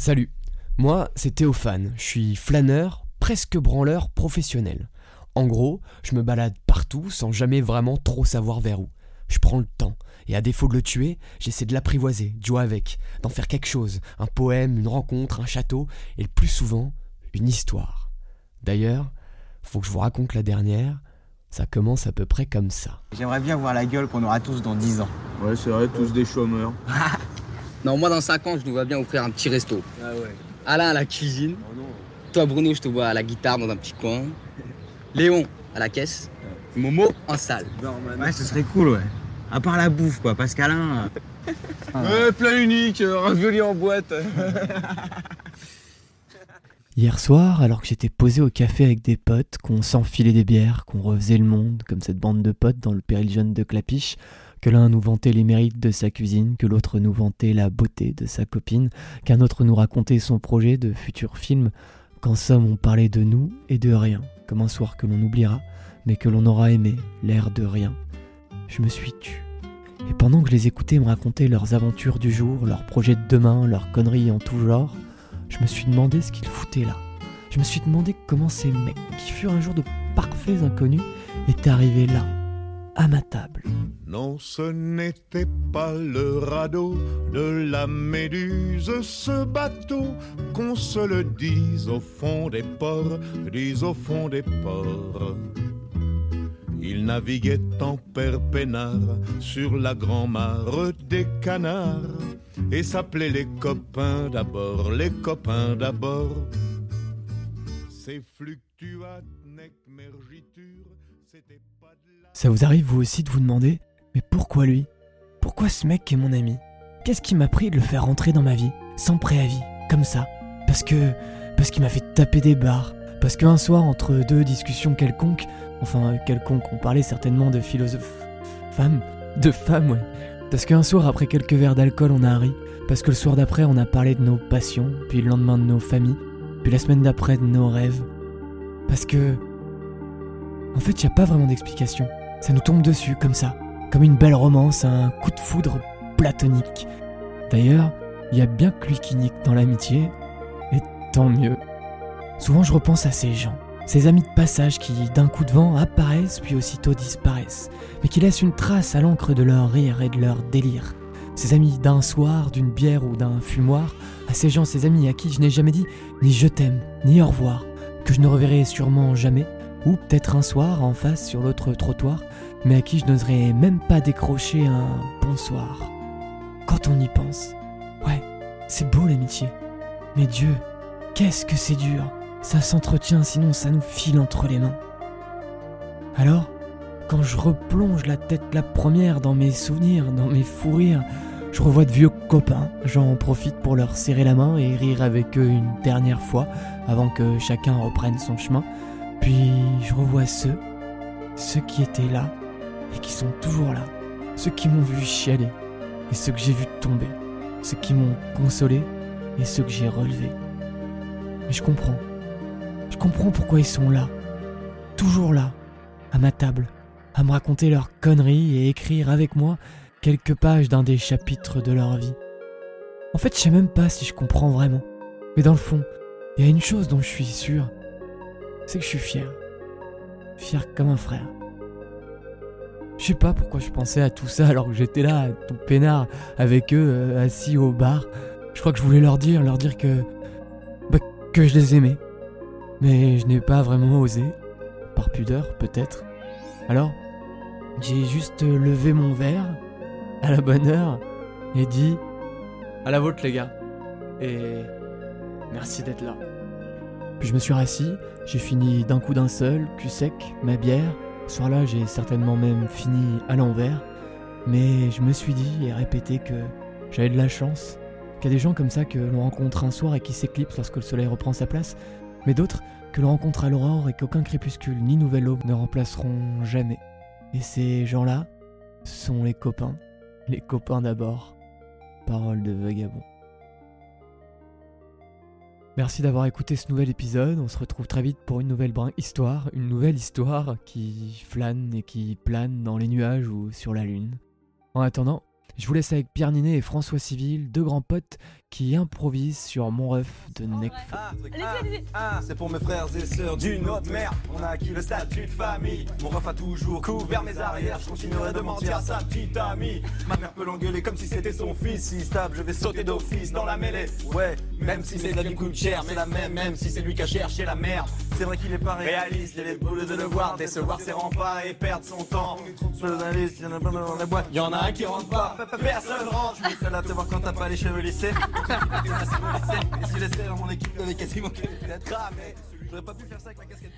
Salut, moi c'est Théophane, je suis flâneur, presque branleur professionnel. En gros, je me balade partout sans jamais vraiment trop savoir vers où. Je prends le temps, et à défaut de le tuer, j'essaie de l'apprivoiser, de jouer avec, d'en faire quelque chose, un poème, une rencontre, un château, et le plus souvent, une histoire. D'ailleurs, faut que je vous raconte la dernière, ça commence à peu près comme ça. J'aimerais bien voir la gueule qu'on aura tous dans 10 ans. Ouais, c'est vrai, tous des chômeurs. Non, moi dans 5 ans, je nous vois bien ouvrir un petit resto. Ah ouais. Alain à la cuisine. Oh non. Toi, Bruno, je te vois à la guitare dans un petit coin. Léon à la caisse. Momo en salle. Ouais, ce serait cool, ouais. À part la bouffe, quoi, parce qu'Alain. euh, Ouais, plat unique, euh, ravioli en boîte. Hier soir, alors que j'étais posé au café avec des potes, qu'on s'enfilait des bières, qu'on refaisait le monde, comme cette bande de potes dans le péril jeune de Clapiche, que l'un nous vantait les mérites de sa cuisine, que l'autre nous vantait la beauté de sa copine, qu'un autre nous racontait son projet de futur film, qu'en somme on parlait de nous et de rien, comme un soir que l'on oubliera, mais que l'on aura aimé, l'air de rien. Je me suis tu. Et pendant que je les écoutais me raconter leurs aventures du jour, leurs projets de demain, leurs conneries en tout genre, je me suis demandé ce qu'ils foutaient là. Je me suis demandé comment ces mecs, qui furent un jour de parfaits inconnus, étaient arrivés là, à ma table. Non, ce n'était pas le radeau de la Méduse, ce bateau, qu'on se le dise au fond des ports, dise au fond des ports. Il naviguait en père peinard sur la grand-mare des canards et s'appelait les copains d'abord, les copains d'abord. Ces fluctuates nec mergitur, c'était pas de la... Ça vous arrive vous aussi de vous demander Mais pourquoi lui? Pourquoi ce mec est mon ami? Qu'est-ce qui m'a pris de le faire rentrer dans ma vie, sans préavis, comme ça? Parce que. Parce qu'il m'a fait taper des barres. Parce qu'un soir, entre deux discussions quelconques, enfin quelconques, on parlait certainement de philosophes. femmes De femmes, ouais. Parce qu'un soir, après quelques verres d'alcool, on a ri. Parce que le soir d'après, on a parlé de nos passions, puis le lendemain de nos familles, puis la semaine d'après de nos rêves. Parce que. En fait, y a pas vraiment d'explication. Ça nous tombe dessus, comme ça. Comme une belle romance, un coup de foudre platonique. D'ailleurs, il y a bien que lui qui nique dans l'amitié, et tant mieux. Souvent, je repense à ces gens, ces amis de passage qui, d'un coup de vent, apparaissent puis aussitôt disparaissent, mais qui laissent une trace à l'encre de leur rire et de leur délire. Ces amis d'un soir, d'une bière ou d'un fumoir, à ces gens, ces amis à qui je n'ai jamais dit ni je t'aime, ni au revoir, que je ne reverrai sûrement jamais, ou peut-être un soir en face sur l'autre trottoir, mais à qui je n'oserais même pas décrocher un bonsoir. Quand on y pense, ouais, c'est beau l'amitié. Mais Dieu, qu'est-ce que c'est dur. Ça s'entretient, sinon ça nous file entre les mains. Alors, quand je replonge la tête la première dans mes souvenirs, dans mes fous rires, je revois de vieux copains. J'en profite pour leur serrer la main et rire avec eux une dernière fois avant que chacun reprenne son chemin. Puis je revois ceux, ceux qui étaient là et qui sont toujours là, ceux qui m'ont vu chialer et ceux que j'ai vu tomber, ceux qui m'ont consolé et ceux que j'ai relevés. Mais je comprends, je comprends pourquoi ils sont là, toujours là, à ma table, à me raconter leurs conneries et écrire avec moi quelques pages d'un des chapitres de leur vie. En fait, je sais même pas si je comprends vraiment, mais dans le fond, il y a une chose dont je suis sûr, c'est que je suis fier. Fier comme un frère. Je sais pas pourquoi je pensais à tout ça alors que j'étais là, tout peinard, avec eux, euh, assis au bar. Je crois que je voulais leur dire, leur dire que. Bah, que je les aimais. Mais je n'ai pas vraiment osé. Par pudeur, peut-être. Alors, j'ai juste levé mon verre, à la bonne heure, et dit À la vôtre, les gars. Et. Merci d'être là. Puis je me suis rassis, j'ai fini d'un coup d'un seul, cul sec, ma bière. Ce soir-là, j'ai certainement même fini à l'envers. Mais je me suis dit et répété que j'avais de la chance. Qu'il y a des gens comme ça que l'on rencontre un soir et qui s'éclipsent lorsque le soleil reprend sa place. Mais d'autres que l'on rencontre à l'aurore et qu'aucun crépuscule ni nouvelle aube ne remplaceront jamais. Et ces gens-là, sont les copains. Les copains d'abord. Parole de vagabond. Merci d'avoir écouté ce nouvel épisode. On se retrouve très vite pour une nouvelle histoire, une nouvelle histoire qui flâne et qui plane dans les nuages ou sur la lune. En attendant, Je vous laisse avec Pierre Ninet et François Civil, deux grands potes qui improvisent sur Mon Ref de Necfeu. Ah, ah, c'est pour mes frères et sœurs d'une autre mère. On a acquis le statut de famille. Mon ref a toujours couvert mes arrières. Je continuerai de mentir à sa petite amie. Ma mère peut l'engueuler comme si c'était son fils. Si stable, je vais sauter d'office dans la mêlée. Ouais, même si c'est la qui coûte cher, c'est la même, même si c'est lui qui a cherché la merde. C'est vrai qu'il est pas réaliste, il est boulot de le voir, décevoir ses remparts et perdre son temps. Journaliste, y'en a pas dans la boîte, y'en a un qui rentre pas, personne rentre. Je suis seul à te voir quand t'as pas les cheveux lissés. Et si laissais dans mon équipe, t'avais quasiment qu'à être cramé. J'aurais pas pu faire ça avec la casquette.